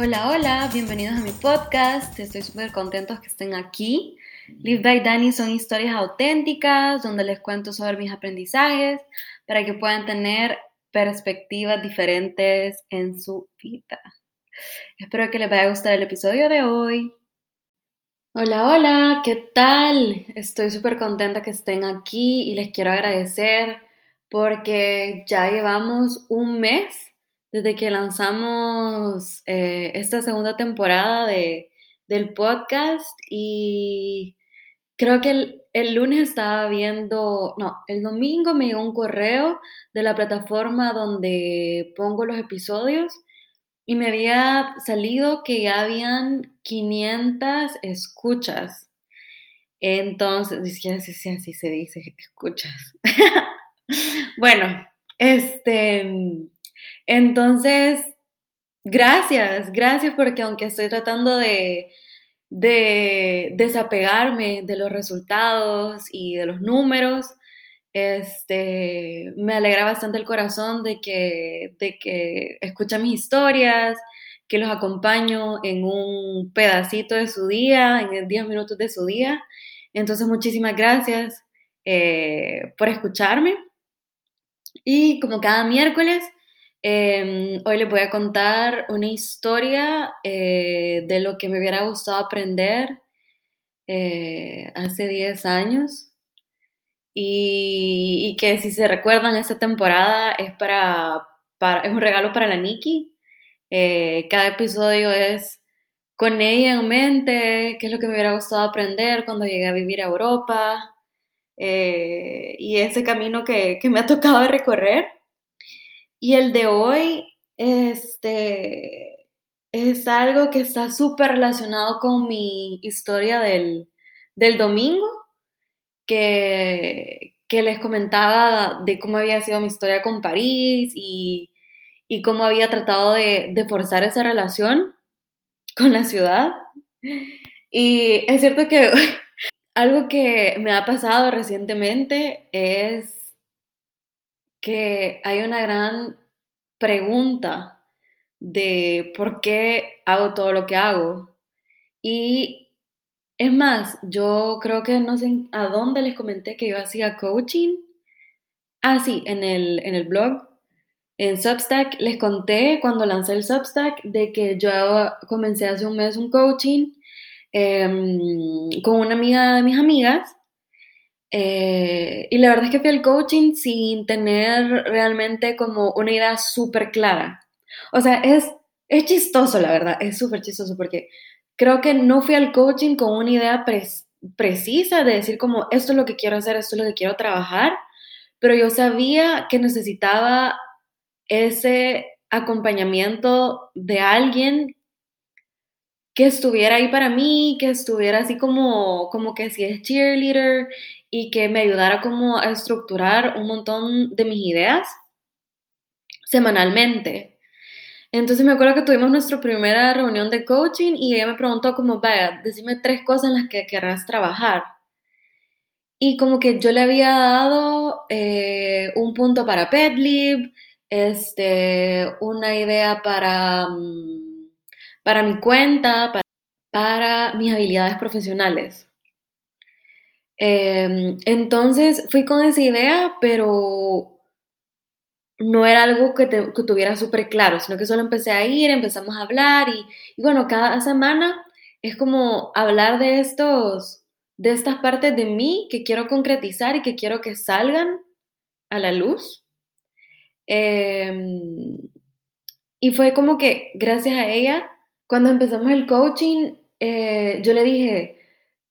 Hola, hola, bienvenidos a mi podcast. Estoy súper contentos que estén aquí. Live by Dani son historias auténticas donde les cuento sobre mis aprendizajes para que puedan tener perspectivas diferentes en su vida. Espero que les vaya a gustar el episodio de hoy. Hola, hola, ¿qué tal? Estoy súper contenta que estén aquí y les quiero agradecer porque ya llevamos un mes desde que lanzamos eh, esta segunda temporada de, del podcast y creo que el, el, lunes estaba viendo, no, el domingo me llegó un correo de la plataforma donde pongo los episodios y me había salido que ya habían 500 escuchas. Entonces, así, así se dice, escuchas. bueno, este entonces, gracias, gracias porque aunque estoy tratando de, desapegarme de los resultados y de los números, este, me alegra bastante el corazón de que, de que escucha mis historias, que los acompaño en un pedacito de su día, en 10 minutos de su día. Entonces, muchísimas gracias eh, por escucharme. Y como cada miércoles, Em, hoy les voy a contar una historia eh, de lo que me hubiera gustado aprender eh, hace 10 años y, que si se recuerdan esta temporada es, para, es un regalo para la Nikki. Eh, cada episodio es con ella en mente, qué es lo que me hubiera gustado aprender cuando llegué a vivir a Europa y ese camino que, que me ha tocado recorrer. Y el de hoy, este, es algo que está súper relacionado con mi historia del, domingo, que, que, les comentaba de cómo había sido mi historia con París y, cómo había tratado de, de, forzar esa relación con la ciudad. Y es cierto que algo que me ha pasado recientemente es que hay una gran pregunta de por qué hago todo lo que hago. Y es más, yo creo que no sé a dónde les comenté que yo hacía coaching. Ah, sí, en el, en el blog, en Substack, les conté cuando lancé el Substack de que yo comencé hace un mes un coaching em, con una amiga de mis amigas eh, y la verdad es que fui al coaching sin tener realmente como una idea súper clara. O sea, es, es chistoso, la verdad, es súper chistoso porque creo que no fui al coaching con una idea precisa de decir como esto es lo que quiero hacer, esto es lo que quiero trabajar, pero yo sabía que necesitaba ese acompañamiento de alguien que estuviera ahí para mí, que estuviera así como, como que si es cheerleader y que me ayudara como a estructurar un montón de mis ideas semanalmente. Entonces me acuerdo que tuvimos nuestra primera reunión de coaching y ella me preguntó como, vaya, decime tres cosas en las que querrás trabajar. Y como que yo le había dado eh, un punto para PetLib, este, una idea para, mm, para mi cuenta, para, mis habilidades profesionales. Em, entonces fui con esa idea, pero no era algo que, tuviera súper claro, sino que solo empecé a ir, empezamos a hablar y, bueno, cada semana es como hablar de estos, de estas partes de mí que quiero concretizar y que quiero que salgan a la luz. Em, y fue como que gracias a ella, cuando empezamos el coaching, eh, yo le dije,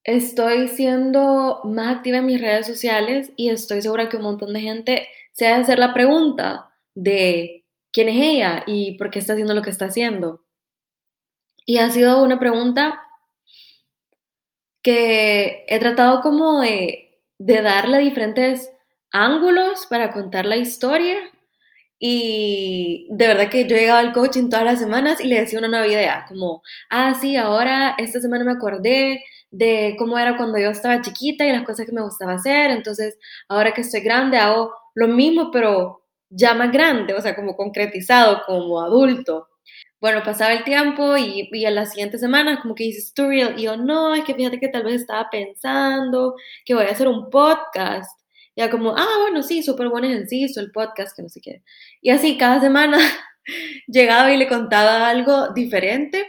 Estoy siendo más activa en mis redes sociales y estoy segura que un montón de gente se va a hacer la pregunta de quién es ella y por qué está haciendo lo que está haciendo. Y ha sido una pregunta que he tratado como de, de darle diferentes ángulos para contar la historia. Y de verdad que yo llegaba al coaching todas las semanas y le decía una nueva idea, como, ah, sí, ahora esta semana me acordé de cómo era cuando yo estaba chiquita y las cosas que me gustaba hacer. Entonces, ahora que estoy grande, hago lo mismo, pero ya más grande, o sea, como concretizado, como adulto. Bueno, pasaba el tiempo y, y a las siguientes semanas como que dices, tutorial, y yo, no, es que fíjate que tal vez estaba pensando que voy a hacer un podcast. Ya como, ah, bueno, sí, súper buen ejercicio, el podcast, que no sé qué. Y así cada semana llegaba y le contaba algo diferente.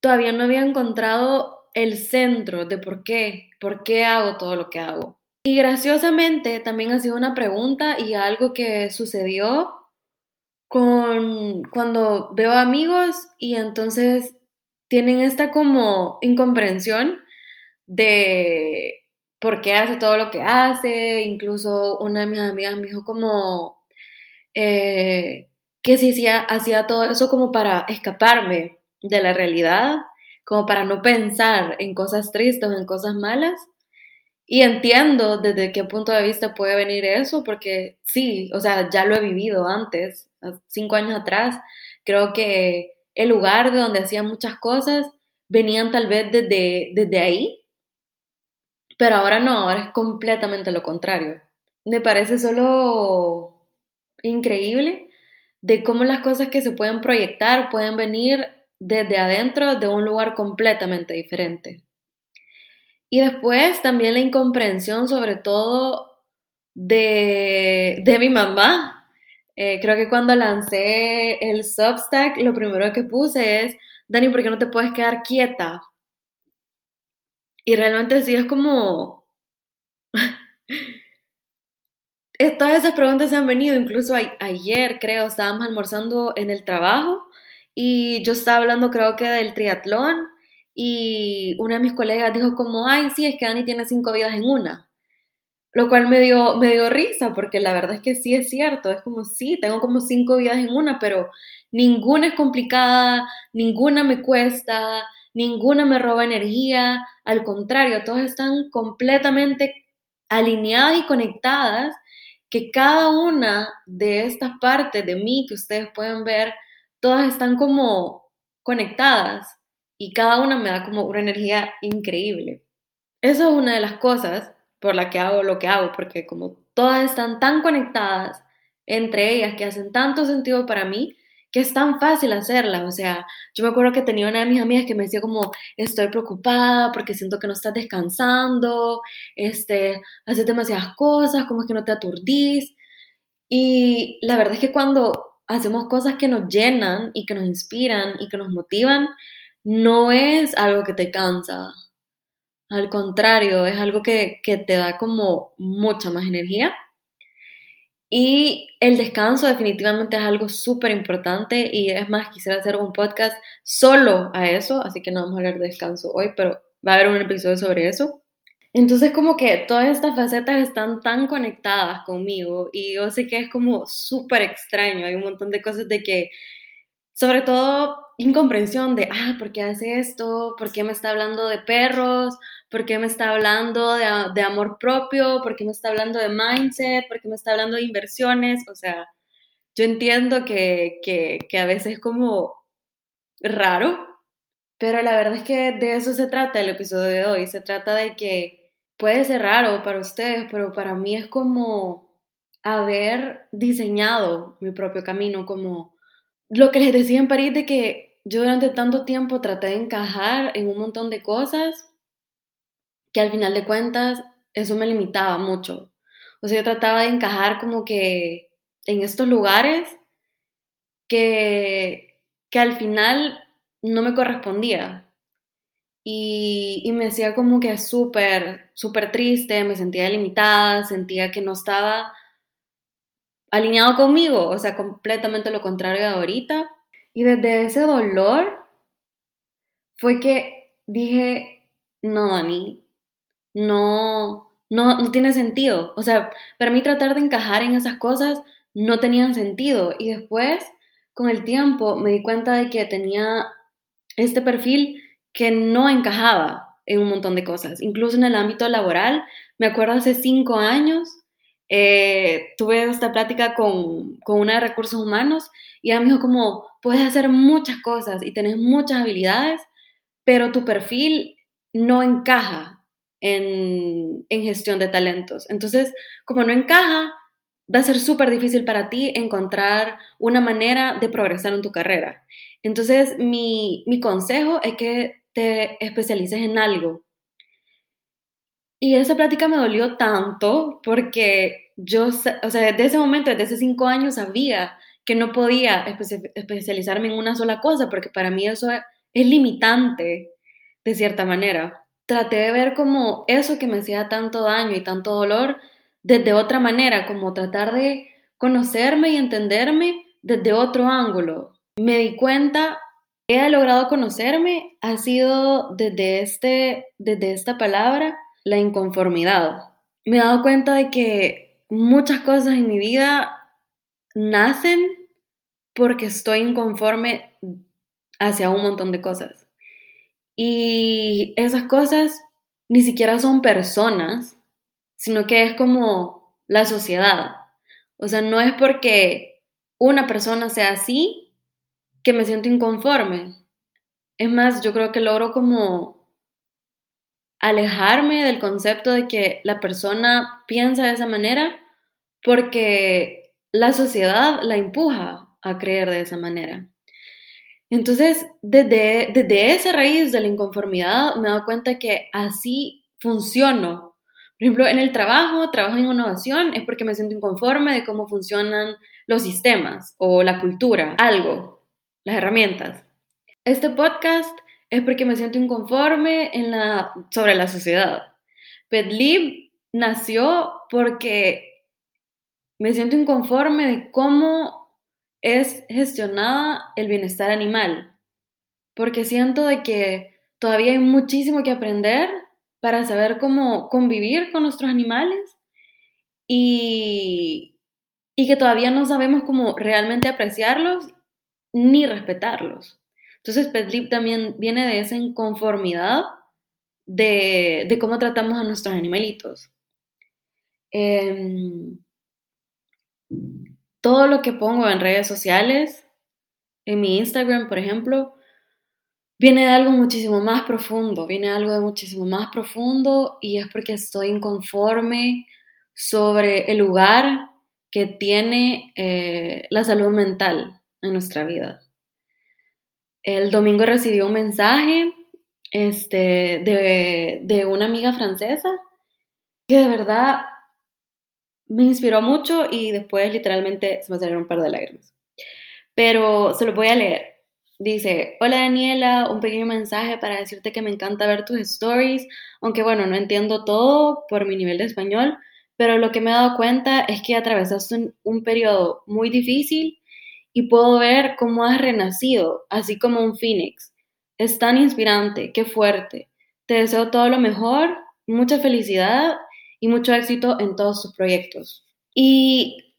Todavía no había encontrado el centro de por qué, por qué hago todo lo que hago. Y graciosamente también ha sido una pregunta y algo que sucedió con cuando veo amigos y entonces tienen esta como incomprensión de por qué hace todo lo que hace. Incluso una de mis amigas me dijo como eh, que si hacía, hacía todo eso como para escaparme de la realidad, como para no pensar en cosas tristes o en cosas malas. Y entiendo desde qué punto de vista puede venir eso, porque sí, o sea, ya lo he vivido antes, cinco años atrás. Creo que el lugar de donde hacía muchas cosas venían tal vez desde, desde ahí, pero ahora no, ahora es completamente lo contrario. Me parece solo increíble de cómo las cosas que se pueden proyectar pueden venir desde adentro de un lugar completamente diferente. Y después también la incomprensión sobre todo de, de mi mamá. Eh, creo que cuando lancé el Substack, lo primero que puse es, Dani, ¿por qué no te puedes quedar quieta? Y realmente sí es como... Todas esas preguntas se han venido, incluso ayer creo, estábamos almorzando en el trabajo y yo estaba hablando creo que del triatlón y una de mis colegas dijo como, ay, sí, es que Dani tiene cinco vidas en una. Lo cual me dio, me dio risa, porque la verdad es que sí es cierto, es como, sí, tengo como cinco vidas en una, pero ninguna es complicada, ninguna me cuesta, ninguna me roba energía, al contrario, todas están completamente alineadas y conectadas, que cada una de estas partes de mí que ustedes pueden ver, todas están como conectadas y cada una me da como una energía increíble. Eso es una de las cosas por la que hago lo que hago, porque como todas están tan conectadas entre ellas que hacen tanto sentido para mí, que es tan fácil hacerlas. O sea, yo me acuerdo que tenía una de mis amigas que me decía como, estoy preocupada porque siento que no estás descansando, este, haces demasiadas cosas, como es que no te aturdís. Y la verdad es que cuando hacemos cosas que nos llenan y que nos inspiran y que nos motivan, no es algo que te cansa. Al contrario, es algo que, te da como mucha más energía. Y el descanso definitivamente es algo súper importante y es más, quisiera hacer un podcast solo a eso, así que no vamos a hablar de descanso hoy, pero va a haber un episodio sobre eso. Entonces como que todas estas facetas están tan conectadas conmigo y yo sé que es como súper extraño, hay un montón de cosas de que, sobre todo incomprensión de, ah, ¿por qué hace esto? ¿Por qué me está hablando de perros? ¿Por qué me está hablando de, amor propio? ¿Por qué me está hablando de mindset? ¿Por qué me está hablando de inversiones? O sea, yo entiendo que, que a veces es como raro, pero la verdad es que de eso se trata el episodio de hoy. Se trata de que puede ser raro para ustedes, pero para mí es como haber diseñado mi propio camino, como lo que les decía en París de que yo durante tanto tiempo traté de encajar en un montón de cosas que al final de cuentas eso me limitaba mucho. O sea, yo trataba de encajar como que en estos lugares que, que al final no me correspondía. Y, y me hacía como que súper, súper triste, me sentía limitada, sentía que no estaba alineado conmigo, o sea, completamente lo contrario de ahorita. Y desde ese dolor fue que dije, no, Dani, no, no, no tiene sentido. O sea, para mí tratar de encajar en esas cosas no tenían sentido. Y después, con el tiempo, me di cuenta de que tenía este perfil que no encajaba en un montón de cosas, incluso en el ámbito laboral. Me acuerdo hace cinco años, eh, tuve esta plática con, con una de recursos humanos y ella me dijo como, puedes hacer muchas cosas y tenés muchas habilidades, pero tu perfil no encaja en, en gestión de talentos. Entonces, como no encaja, va a ser súper difícil para ti encontrar una manera de progresar en tu carrera. Entonces, mi, mi consejo es que te especialices en algo. Y esa plática me dolió tanto porque yo, o sea, desde ese momento, desde hace cinco años, sabía que no podía especializarme en una sola cosa porque para mí eso es limitante de cierta manera. Traté de ver como eso que me hacía tanto daño y tanto dolor desde otra manera, como tratar de conocerme y entenderme desde otro ángulo. Me di cuenta, he logrado conocerme, ha sido desde, este, desde esta palabra, la inconformidad. Me he dado cuenta de que muchas cosas en mi vida nacen porque estoy inconforme hacia un montón de cosas. Y esas cosas ni siquiera son personas, sino que es como la sociedad. O sea, no es porque una persona sea así que me siento inconforme. Es más, yo creo que logro como alejarme del concepto de que la persona piensa de esa manera porque la sociedad la empuja a creer de esa manera. Entonces, desde, desde esa raíz de la inconformidad me he dado cuenta que así funciono. Por ejemplo, en el trabajo, trabajo en innovación, es porque me siento inconforme de cómo funcionan los sistemas o la cultura, algo, las herramientas. Este podcast es porque me siento inconforme en la, sobre la sociedad. PetLib nació porque me siento inconforme de cómo es gestionada el bienestar animal, porque siento de que todavía hay muchísimo que aprender para saber cómo convivir con nuestros animales y que todavía no sabemos cómo realmente apreciarlos ni respetarlos. Entonces, PetLip también viene de esa inconformidad de, cómo tratamos a nuestros animalitos. Eh, todo lo que pongo en redes sociales, en mi Instagram, por ejemplo, viene de algo muchísimo más profundo, viene algo de muchísimo más profundo y es porque estoy inconforme sobre el lugar que tiene eh, la salud mental en nuestra vida. El domingo recibí un mensaje este, de, de una amiga francesa que de verdad me inspiró mucho y después literalmente se me salieron un par de lágrimas. Pero se lo voy a leer. Dice, hola Daniela, un pequeño mensaje para decirte que me encanta ver tus stories, aunque bueno, no entiendo todo por mi nivel de español, pero lo que me he dado cuenta es que atravesaste un, un periodo muy difícil y puedo ver cómo has renacido, así como un phoenix. Es tan inspirante, qué fuerte. Te deseo todo lo mejor, mucha felicidad y mucho éxito en todos sus proyectos. Y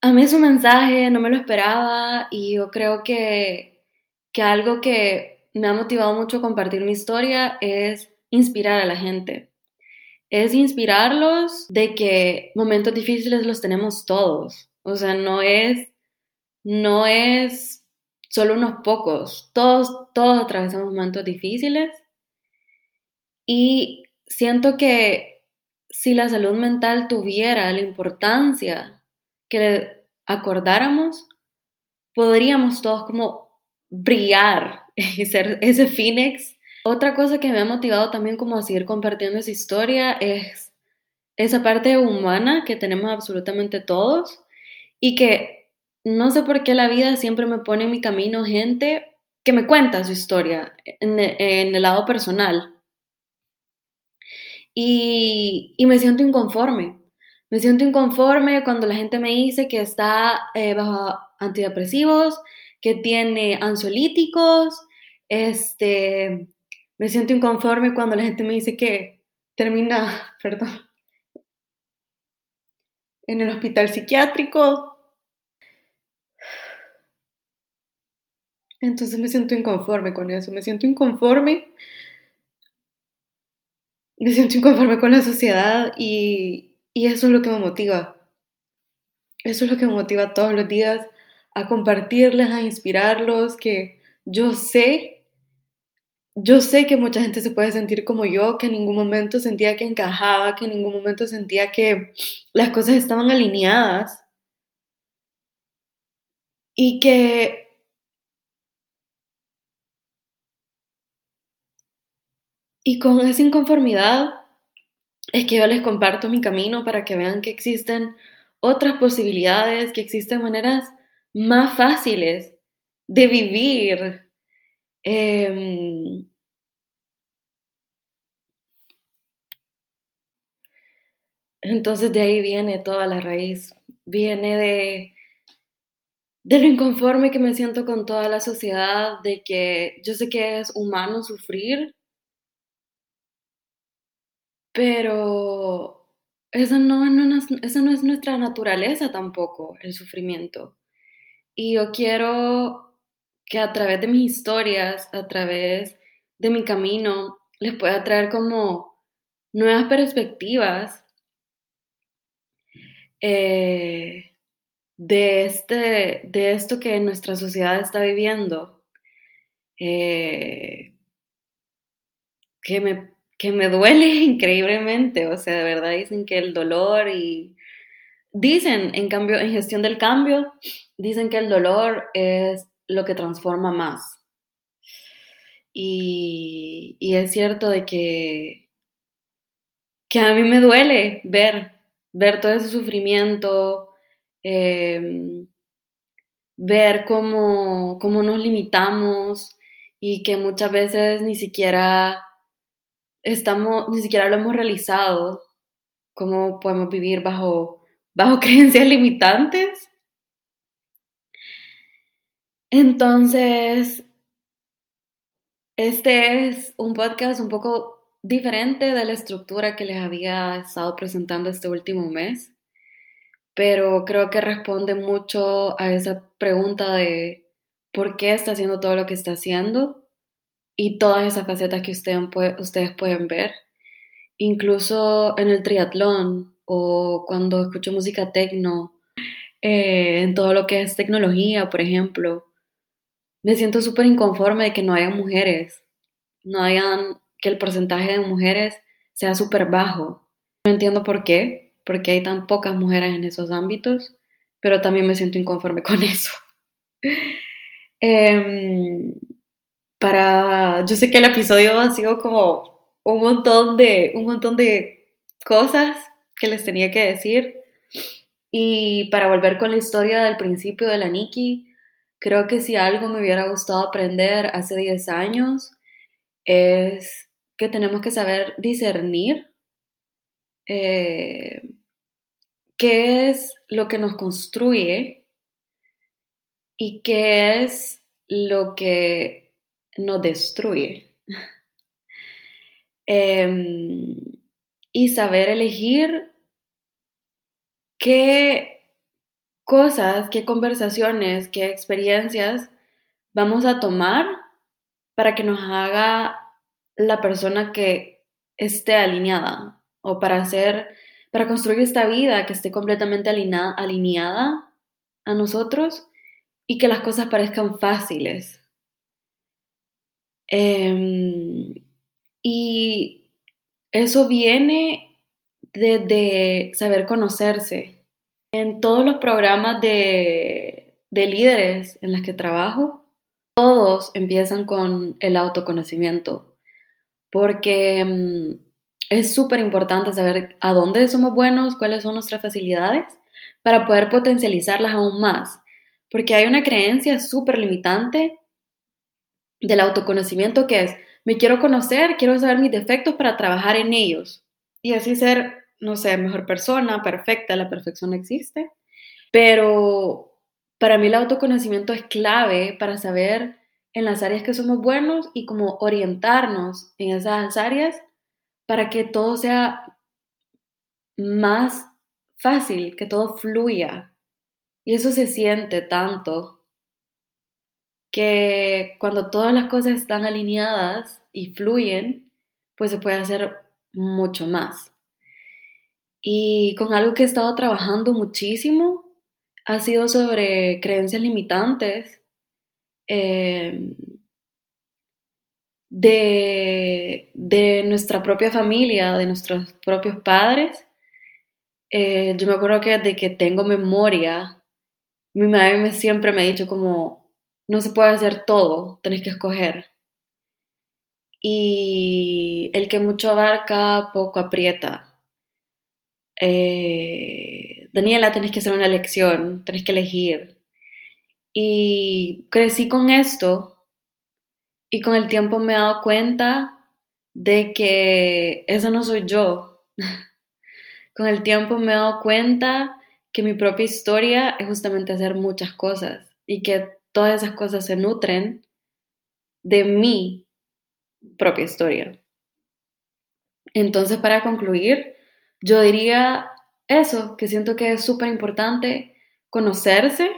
a mí su mensaje no me lo esperaba y yo creo que, que algo que me ha motivado mucho a compartir mi historia es inspirar a la gente. Es inspirarlos de que momentos difíciles los tenemos todos. O sea, no es, no es solo unos pocos. Todos, todos atravesamos momentos difíciles. Y siento que si la salud mental tuviera la importancia que le acordáramos, podríamos todos como brillar y ser ese Phoenix. Otra cosa que me ha motivado también como a seguir compartiendo esa historia es esa parte humana que tenemos absolutamente todos y que no sé por qué la vida siempre me pone en mi camino gente que me cuenta su historia en, en el lado personal y, me siento inconforme. Me siento inconforme cuando la gente me dice que está eh, bajo antidepresivos, que tiene ansiolíticos. Este, me siento inconforme cuando la gente me dice que termina, perdón, en el hospital psiquiátrico. Entonces me siento inconforme con eso, me siento inconforme me siento inconforme con la sociedad y, y eso es lo que me motiva. Eso es lo que me motiva todos los días a compartirles, a inspirarlos, que yo sé yo sé que mucha gente se puede sentir como yo, que en ningún momento sentía que encajaba, que en ningún momento sentía que las cosas estaban alineadas y que y con esa inconformidad es que yo les comparto mi camino para que vean que existen otras posibilidades, que existen maneras más fáciles de vivir. Em, entonces de ahí viene toda la raíz, viene de, de lo inconforme que me siento con toda la sociedad, de que yo sé que es humano sufrir, pero esa no, esa no es nuestra naturaleza tampoco, el sufrimiento. Y yo quiero que a través de mis historias, a través de mi camino, les pueda traer como nuevas perspectivas eh, de, este, de esto que nuestra sociedad está viviendo, eh, que, me, que me duele increíblemente, o sea, de verdad dicen que el dolor y dicen en cambio, en gestión del cambio, dicen que el dolor es lo que transforma más. Y, es cierto de que, que a mí me duele ver, ver todo ese sufrimiento, em, ver cómo, cómo nos limitamos y que muchas veces ni siquiera estamos, ni siquiera lo hemos realizado, cómo podemos vivir bajo, bajo creencias limitantes entonces, este es un podcast un poco diferente de la estructura que les había estado presentando este último mes, pero creo que responde mucho a esa pregunta de por qué está haciendo todo lo que está haciendo y todas esas facetas que ustedes, pueden ver. Incluso en el triatlón o cuando escucho música tecno, eh, en todo lo que es tecnología, por ejemplo me siento súper inconforme de que no haya mujeres, no hayan, que el porcentaje de mujeres sea súper bajo. No entiendo por qué, porque hay tan pocas mujeres en esos ámbitos, pero también me siento inconforme con eso. Em, para, yo sé que el episodio ha sido como un montón de, un montón de cosas que les tenía que decir. Y para volver con la historia del principio de la Nikki, Creo que si algo me hubiera gustado aprender hace 10 años es que tenemos que saber discernir eh, qué es lo que nos construye y qué es lo que nos destruye. Em, y saber elegir qué cosas, qué conversaciones, qué experiencias vamos a tomar para que nos haga la persona que esté alineada o para hacer, para construir esta vida que esté completamente alineada, alineada a nosotros y que las cosas parezcan fáciles. Em, y eso viene de saber conocerse, en todos los programas de, líderes en los que trabajo, todos empiezan con el autoconocimiento, porque mm, es súper importante saber a dónde somos buenos, cuáles son nuestras facilidades, para poder potencializarlas aún más, porque hay una creencia súper limitante del autoconocimiento que es, me quiero conocer, quiero saber mis defectos para trabajar en ellos. Y así ser no sé, mejor persona, perfecta, la perfección existe, pero para mí el autoconocimiento es clave para saber en las áreas que somos buenos y cómo orientarnos en esas áreas para que todo sea más fácil, que todo fluya. Y eso se siente tanto que cuando todas las cosas están alineadas y fluyen, pues se puede hacer mucho más. Y con algo que he estado trabajando muchísimo ha sido sobre creencias limitantes. Em, de, de nuestra propia familia, de nuestros propios padres. Eh, yo me acuerdo que desde que tengo memoria, mi madre siempre me ha dicho como, no se puede hacer todo, tenés que escoger. Y el que mucho abarca, poco aprieta. Eh, Daniela, tenés que hacer una elección, tenés que elegir. Y crecí con esto y con el tiempo me he dado cuenta de que eso no soy yo. con el tiempo me he dado cuenta que mi propia historia es justamente hacer muchas cosas y que todas esas cosas se nutren de mi propia historia. Entonces, para concluir, yo diría eso, que siento que es súper importante conocerse,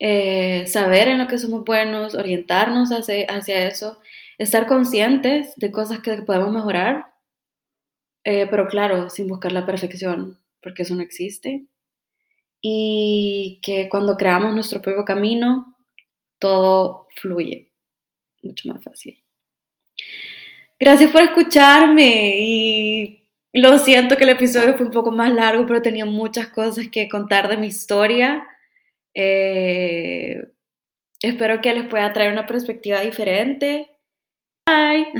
eh, saber en lo que somos buenos, orientarnos hacia, eso, estar conscientes de cosas que podemos mejorar, eh, pero claro, sin buscar la perfección, porque eso no existe. Y que cuando creamos nuestro propio camino, todo fluye mucho más fácil. Gracias por escucharme y lo siento que el episodio fue un poco más largo, pero tenía muchas cosas que contar de mi historia. Eh, espero que les pueda traer una perspectiva diferente. Bye.